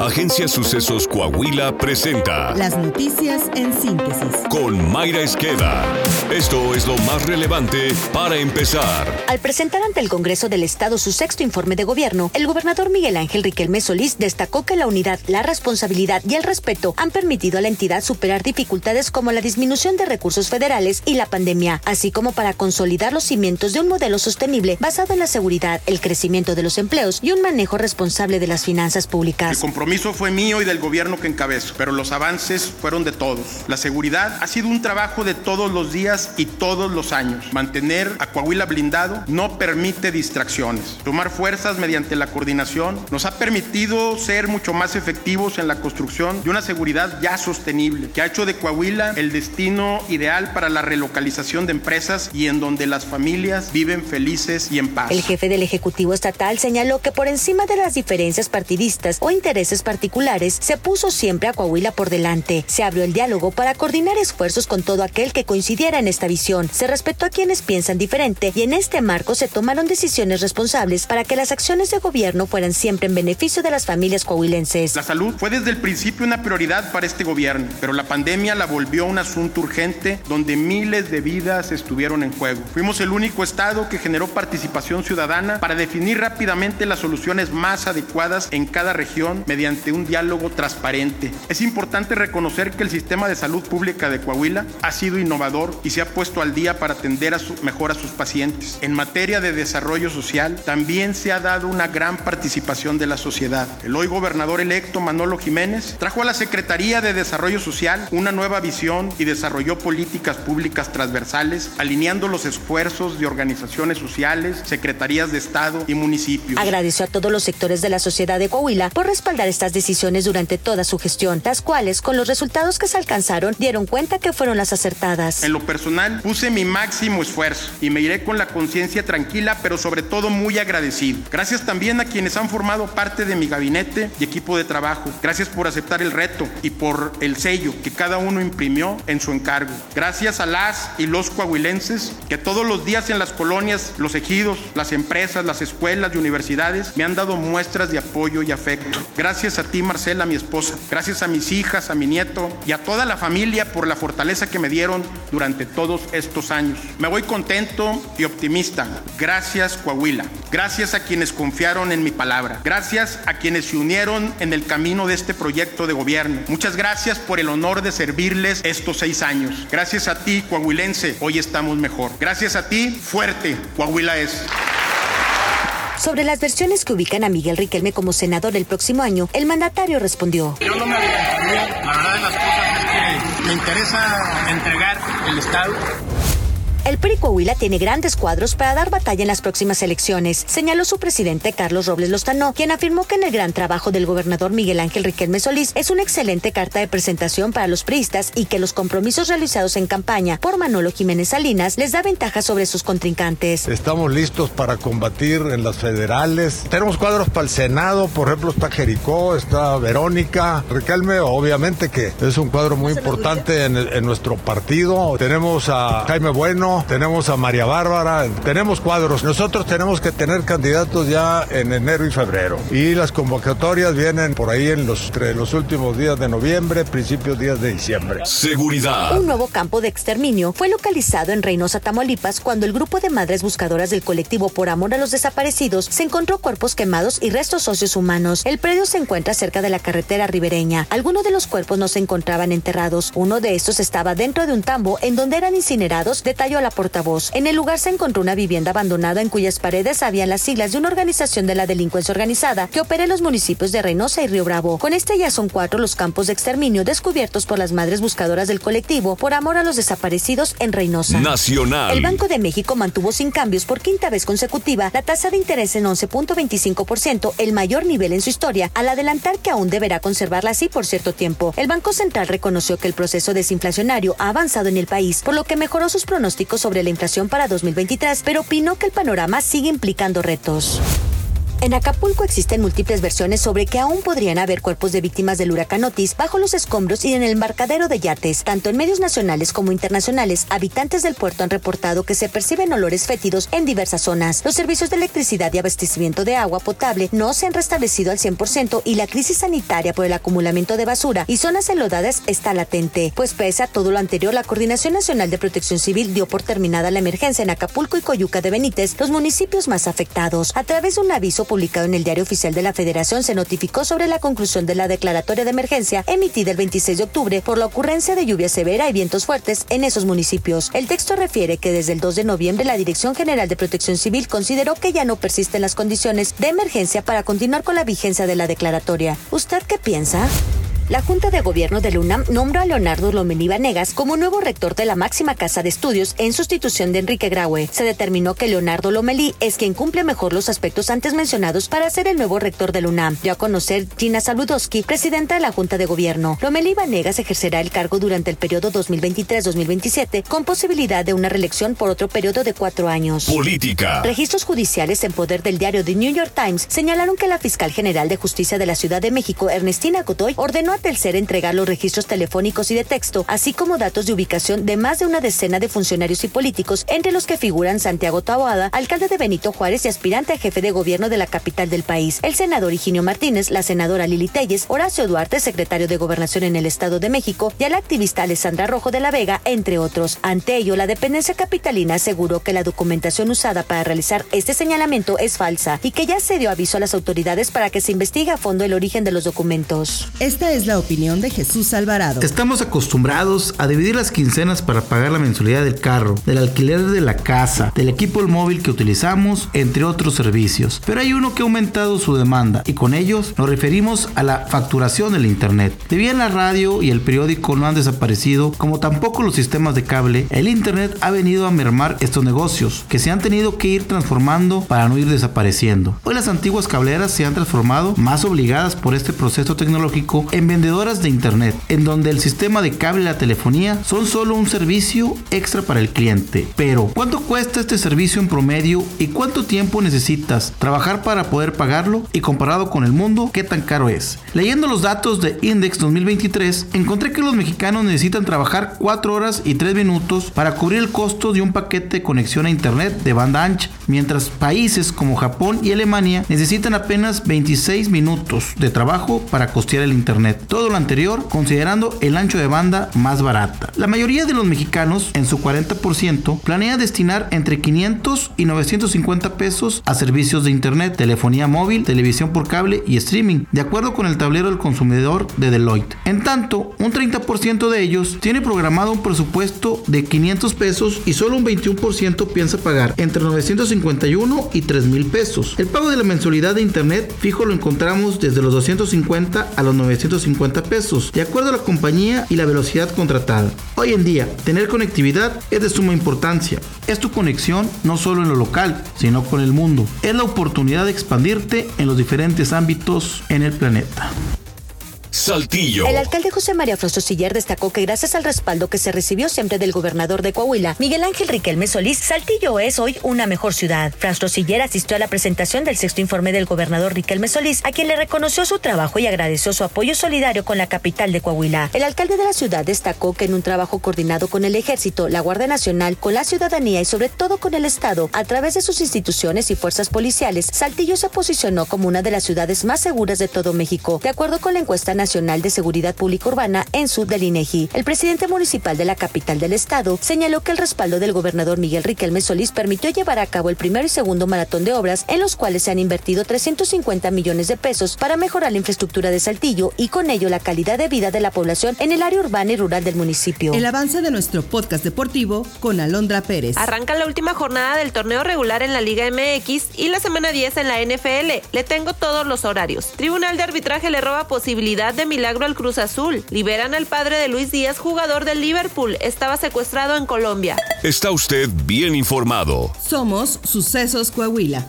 Agencia Sucesos Coahuila presenta Las noticias en síntesis. con Mayra Esqueda. Esto es lo más relevante para empezar. Al presentar ante el Congreso del Estado su sexto informe de gobierno, el gobernador Miguel Ángel Riquelme Solís destacó que la unidad, la responsabilidad y el respeto han permitido a la entidad superar dificultades como la disminución de recursos federales y la pandemia, así como para consolidar los cimientos de un modelo sostenible basado en la seguridad, el crecimiento de los empleos y un manejo responsable de las finanzas públicas. El compromiso fue mío y del gobierno que encabezo, pero los avances fueron de todos. La seguridad ha sido un trabajo de todos los días y todos los años. Mantener a Coahuila blindado no permite distracciones. Tomar fuerzas mediante la coordinación nos ha permitido ser mucho más efectivos en la construcción de una seguridad ya sostenible, que ha hecho de Coahuila el destino ideal para la relocalización de empresas y en donde las familias viven felices y en paz. El jefe del Ejecutivo Estatal señaló que por encima de las diferencias partidistas o intereses particulares, se puso siempre a Coahuila por delante. Se abrió el diálogo para coordinar esfuerzos con todo aquel que coincidiera en esta visión. Se respetó a quienes piensan diferente y en este marco se tomaron decisiones responsables para que las acciones de gobierno fueran siempre en beneficio de las familias coahuilenses. La salud fue desde el principio una prioridad para este gobierno, pero la pandemia la volvió un asunto urgente donde miles de vidas estuvieron en juego. Fuimos el único estado que generó participación ciudadana para definir rápidamente las soluciones más adecuadas en cada región mediante un diálogo transparente. Es importante reconocer que el sistema de salud pública de Coahuila ha sido innovador y se ha puesto al día para atender a su- mejor a sus pacientes. En materia de desarrollo social, también se ha dado una gran participación de la sociedad. El hoy gobernador electo Manolo Jiménez trajo a la Secretaría de Desarrollo Social una nueva visión y desarrolló políticas públicas transversales, alineando los esfuerzos de organizaciones sociales, secretarías de Estado y municipios. Agradeció a todos los sectores de la sociedad de Coahuila por respaldar estas decisiones durante toda su gestión, las cuales, con los resultados que se alcanzaron, dieron cuenta que fueron las acertadas. En lo personal, puse mi máximo esfuerzo y me iré con la conciencia tranquila, pero sobre todo muy agradecido. Gracias también a quienes han formado parte de mi gabinete y equipo de trabajo. Gracias por aceptar el reto y por el sello que cada uno imprimió en su encargo. Gracias a las y los coahuilenses que todos los días en las colonias, los ejidos, las empresas, las escuelas y universidades me han dado muestras de apoyo y afecto. Gracias a ti, Marcela, mi esposa. Gracias a mis hijas, a mi nieto y a toda la familia por la fortaleza que me dieron durante todos estos años. Me voy contento y optimista. Gracias, Coahuila. Gracias a quienes confiaron en mi palabra. Gracias a quienes se unieron en el camino de este proyecto de gobierno. Muchas gracias por el honor de servirles estos seis años. Gracias a ti, coahuilense, hoy estamos mejor. Gracias a ti, fuerte, Coahuila es. Sobre las versiones que ubican a Miguel Riquelme como senador el próximo año, el mandatario respondió. Yo no me adelantaría. La verdad de las cosas es que me interesa entregar el Estado. El PRI Coahuila tiene grandes cuadros para dar batalla en las próximas elecciones, señaló su presidente Carlos Robles Lozano, quien afirmó que en el gran trabajo del gobernador Miguel Ángel Riquelme Solís es una excelente carta de presentación para los priistas y que los compromisos realizados en campaña por Manolo Jiménez Salinas les da ventaja sobre sus contrincantes. Estamos listos para combatir en las federales. Tenemos cuadros para el Senado, por ejemplo está Jericó, está Verónica, Riquelme, obviamente que es un cuadro muy importante en, en nuestro partido. Tenemos a Jaime Bueno, tenemos a María Bárbara, tenemos cuadros. Nosotros tenemos que tener candidatos ya en enero y febrero. Y las convocatorias vienen por ahí en los, entre los últimos días de noviembre, principios días de diciembre. Seguridad. Un nuevo campo de exterminio fue localizado en Reynosa, Tamaulipas, cuando el grupo de madres buscadoras del colectivo Por Amor a los Desaparecidos se encontró cuerpos quemados y restos óseos humanos. El predio se encuentra cerca de la carretera ribereña. Algunos de los cuerpos no se encontraban enterrados. Uno de estos estaba dentro de un tambo en donde eran incinerados, detalló la portavoz. En el lugar se encontró una vivienda abandonada en cuyas paredes habían las siglas de una organización de la delincuencia organizada que opera en los municipios de Reynosa y Río Bravo. Con este ya son cuatro los campos de exterminio descubiertos por las madres buscadoras del colectivo por amor a los desaparecidos en Reynosa. Nacional. El Banco de México mantuvo sin cambios por quinta vez consecutiva la tasa de interés en 11.25%, el mayor nivel en su historia, al adelantar que aún deberá conservarla así por cierto tiempo. El Banco Central reconoció que el proceso desinflacionario ha avanzado en el país, por lo que mejoró sus pronósticos sobre la inflación para 2023, pero opinó que el panorama sigue implicando retos. En Acapulco existen múltiples versiones sobre que aún podrían haber cuerpos de víctimas del huracán Otis bajo los escombros y en el embarcadero de yates. Tanto en medios nacionales como internacionales, habitantes del puerto han reportado que se perciben olores fétidos en diversas zonas. Los servicios de electricidad y abastecimiento de agua potable no se han restablecido al 100% y la crisis sanitaria por el acumulamiento de basura y zonas enlodadas está latente. Pues pese a todo lo anterior, la Coordinación Nacional de Protección Civil dio por terminada la emergencia en Acapulco y Coyuca de Benítez, los municipios más afectados. A través de un aviso publicado en el Diario Oficial de la Federación se notificó sobre la conclusión de la declaratoria de emergencia emitida el 26 de octubre por la ocurrencia de lluvia severa y vientos fuertes en esos municipios. El texto refiere que desde el 2 de noviembre la Dirección General de Protección Civil consideró que ya no persisten las condiciones de emergencia para continuar con la vigencia de la declaratoria. ¿Usted qué piensa? La Junta de Gobierno de la UNAM nombró a Leonardo Lomelí Vanegas como nuevo rector de la máxima casa de estudios en sustitución de Enrique Graue. Se determinó que Leonardo Lomelí es quien cumple mejor los aspectos antes mencionados para ser el nuevo rector de la UNAM. Dio a conocer Gina Saludowski, presidenta de la Junta de Gobierno. Lomelí Vanegas ejercerá el cargo durante el periodo 2023-2027 con posibilidad de una reelección por otro periodo de cuatro años. Política. Registros judiciales en poder del diario The New York Times señalaron que la fiscal general de justicia de la Ciudad de México, Ernestina Godoy, ordenó a entregar los registros telefónicos y de texto, así como datos de ubicación de más de una decena de funcionarios y políticos, entre los que figuran Santiago Taboada, alcalde de Benito Juárez y aspirante a jefe de gobierno de la capital del país, el senador Higinio Martínez, la senadora Lili Telles, Horacio Duarte, secretario de Gobernación en el Estado de México, y a la activista Alessandra Rojo de la Vega, entre otros. Ante ello, la dependencia capitalina aseguró que la documentación usada para realizar este señalamiento es falsa y que ya se dio aviso a las autoridades para que se investigue a fondo el origen de los documentos. Esta es la opinión de Jesús Alvarado. Estamos acostumbrados a dividir las quincenas para pagar la mensualidad del carro, del alquiler de la casa, del equipo móvil que utilizamos, entre otros servicios. Pero hay uno que ha aumentado su demanda y con ellos nos referimos a la facturación del Internet. De bien la radio y el periódico no han desaparecido, como tampoco los sistemas de cable, el Internet ha venido a mermar estos negocios, que se han tenido que ir transformando para no ir desapareciendo. Hoy las antiguas cableras se han transformado, más obligadas por este proceso tecnológico, en vendedoras de Internet, en donde el sistema de cable y la telefonía son solo un servicio extra para el cliente. Pero, ¿cuánto cuesta este servicio en promedio y cuánto tiempo necesitas trabajar para poder pagarlo? Y comparado con el mundo, ¿qué tan caro es? Leyendo los datos de Index 2023, encontré que los mexicanos necesitan trabajar 4 horas y 3 minutos para cubrir el costo de un paquete de conexión a Internet de banda ancha, mientras países como Japón y Alemania necesitan apenas 26 minutos de trabajo para costear el Internet. Todo lo anterior considerando el ancho de banda más barata. La mayoría de los mexicanos, en su 40%, planea destinar entre 500 y 950 pesos a servicios de internet, telefonía móvil, televisión por cable y streaming, de acuerdo con el tablero del consumidor de Deloitte. En tanto, un 30% de ellos tiene programado un presupuesto de 500 pesos y solo un 21% piensa pagar entre 951 y 3 mil pesos. El pago de la mensualidad de internet fijo lo encontramos desde los 250 a los 950 pesos, de acuerdo a la compañía y la velocidad contratada. Hoy en día, tener conectividad es de suma importancia. Es tu conexión no solo en lo local, sino con el mundo. Es la oportunidad de expandirte en los diferentes ámbitos en el planeta. Saltillo. El alcalde José María Frosto Siller destacó que gracias al respaldo que se recibió siempre del gobernador de Coahuila, Miguel Ángel Riquelme Solís, Saltillo es hoy una mejor ciudad. Frosto Siller asistió a la presentación del sexto informe del gobernador Riquelme Solís, a quien le reconoció su trabajo y agradeció su apoyo solidario con la capital de Coahuila. El alcalde de la ciudad destacó que en un trabajo coordinado con el ejército, la Guardia Nacional, con la ciudadanía y sobre todo con el Estado, a través de sus instituciones y fuerzas policiales, Saltillo se posicionó como una de las ciudades más seguras de todo México, de acuerdo con la encuesta nacional de Seguridad Pública Urbana en Sud del INEGI. El presidente municipal de la capital del estado señaló que el respaldo del gobernador Miguel Riquelme Solís permitió llevar a cabo el primero y segundo maratón de obras en los cuales se han invertido 350 millones de pesos para mejorar la infraestructura de Saltillo y con ello la calidad de vida de la población en el área urbana y rural del municipio. El avance de nuestro podcast deportivo con Alondra Pérez. Arranca la última jornada del torneo regular en la Liga MX y la semana 10 en la NFL. Le tengo todos los horarios. Tribunal de Arbitraje le roba posibilidad de milagro al Cruz Azul. Liberan al padre de Luis Díaz, jugador del Liverpool. Estaba secuestrado en Colombia. Está usted bien informado. Somos Sucesos Coahuila.